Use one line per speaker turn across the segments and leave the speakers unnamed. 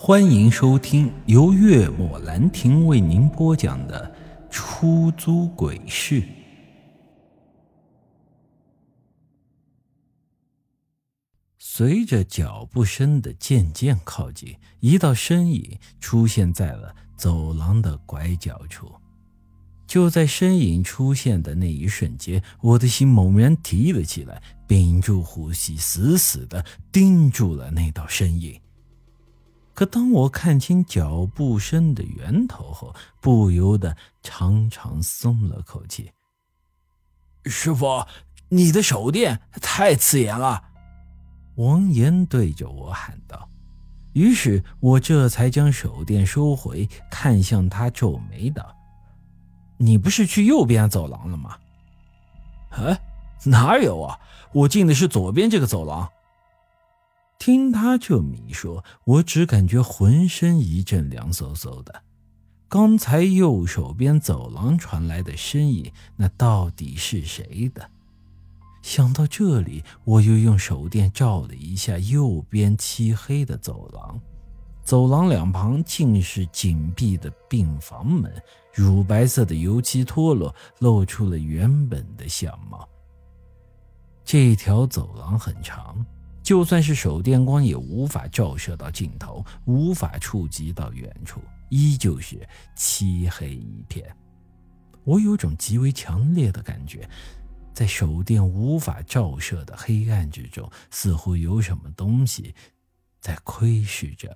欢迎收听由月末兰亭为您播讲的《出租鬼市》。随着脚步声的渐渐靠近，一道身影出现在了走廊的拐角处。就在身影出现的那一瞬间，我的心猛然提了起来，屏住呼吸，死死的盯住了那道身影。可当我看清脚步声的源头后，不由得长长松了口气。
师傅，你的手电太刺眼了！
王岩对着我喊道。于是我这才将手电收回，看向他，皱眉道：“你不是去右边走廊了吗？”“
哎，哪有啊？我进的是左边这个走廊。”
听他这么一说，我只感觉浑身一阵凉飕飕的。刚才右手边走廊传来的声音，那到底是谁的？想到这里，我又用手电照了一下右边漆黑的走廊，走廊两旁尽是紧闭的病房门，乳白色的油漆脱落，露出了原本的相貌。这条走廊很长。就算是手电光也无法照射到尽头，无法触及到远处，依旧是漆黑一片。我有种极为强烈的感觉，在手电无法照射的黑暗之中，似乎有什么东西在窥视着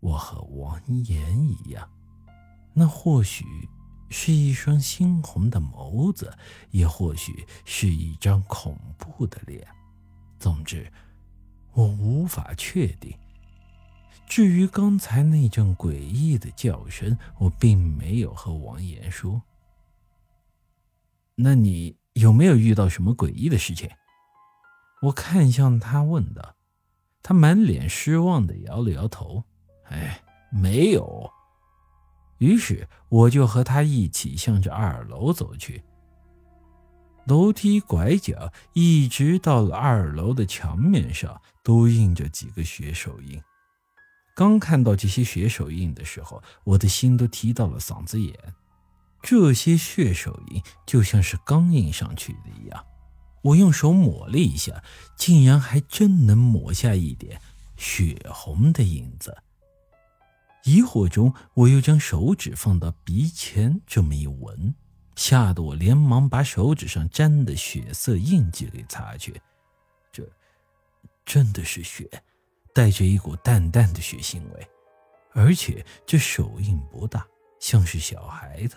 我和王岩一样。那或许是一双猩红的眸子，也或许是一张恐怖的脸。总之。我无法确定。至于刚才那阵诡异的叫声，我并没有和王岩说。那你有没有遇到什么诡异的事情？我看向他问道。他满脸失望的摇了摇头：“
哎，没有。”
于是我就和他一起向着二楼走去。楼梯拐角，一直到了二楼的墙面上，都印着几个血手印。刚看到这些血手印的时候，我的心都提到了嗓子眼。这些血手印就像是刚印上去的一样。我用手抹了一下，竟然还真能抹下一点血红的印子。疑惑中，我又将手指放到鼻前，这么一闻。吓得我连忙把手指上沾的血色印记给擦去，这真的是血，带着一股淡淡的血腥味，而且这手印不大，像是小孩的。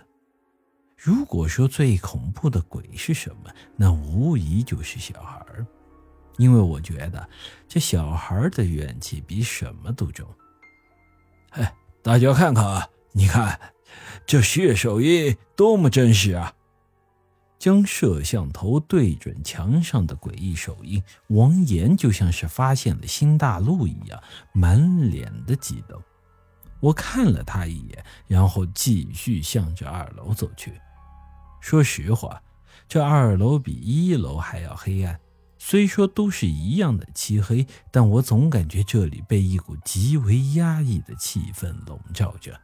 如果说最恐怖的鬼是什么，那无疑就是小孩因为我觉得这小孩的怨气比什么都重。
哎，大家看看啊，你看。这血手印多么真实啊！
将摄像头对准墙上的诡异手印，王岩就像是发现了新大陆一样，满脸的激动。我看了他一眼，然后继续向着二楼走去。说实话，这二楼比一楼还要黑暗。虽说都是一样的漆黑，但我总感觉这里被一股极为压抑的气氛笼罩着。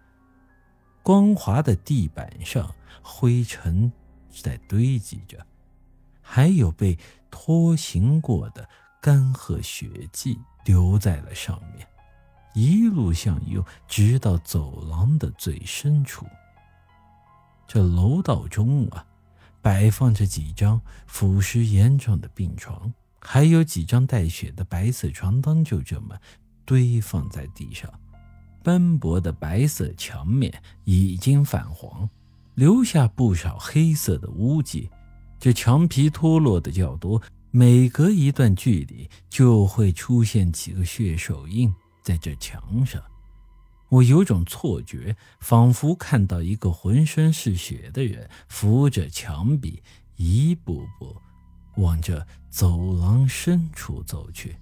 光滑的地板上，灰尘在堆积着，还有被拖行过的干涸血迹留在了上面，一路向右，直到走廊的最深处。这楼道中啊，摆放着几张腐蚀严重的病床，还有几张带血的白色床单，就这么堆放在地上。斑驳的白色墙面已经泛黄，留下不少黑色的污迹。这墙皮脱落的较多，每隔一段距离就会出现几个血手印在这墙上。我有种错觉，仿佛看到一个浑身是血的人扶着墙壁，一步步往这走廊深处走去。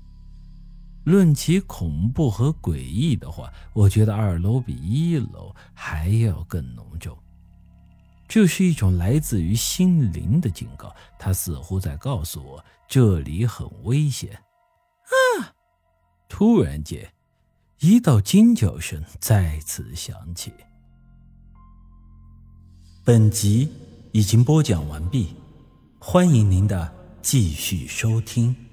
论起恐怖和诡异的话，我觉得二楼比一楼还要更浓重。这是一种来自于心灵的警告，它似乎在告诉我这里很危险。
啊！突然间，
一道惊叫声再次响起。本集已经播讲完毕，欢迎您的继续收听。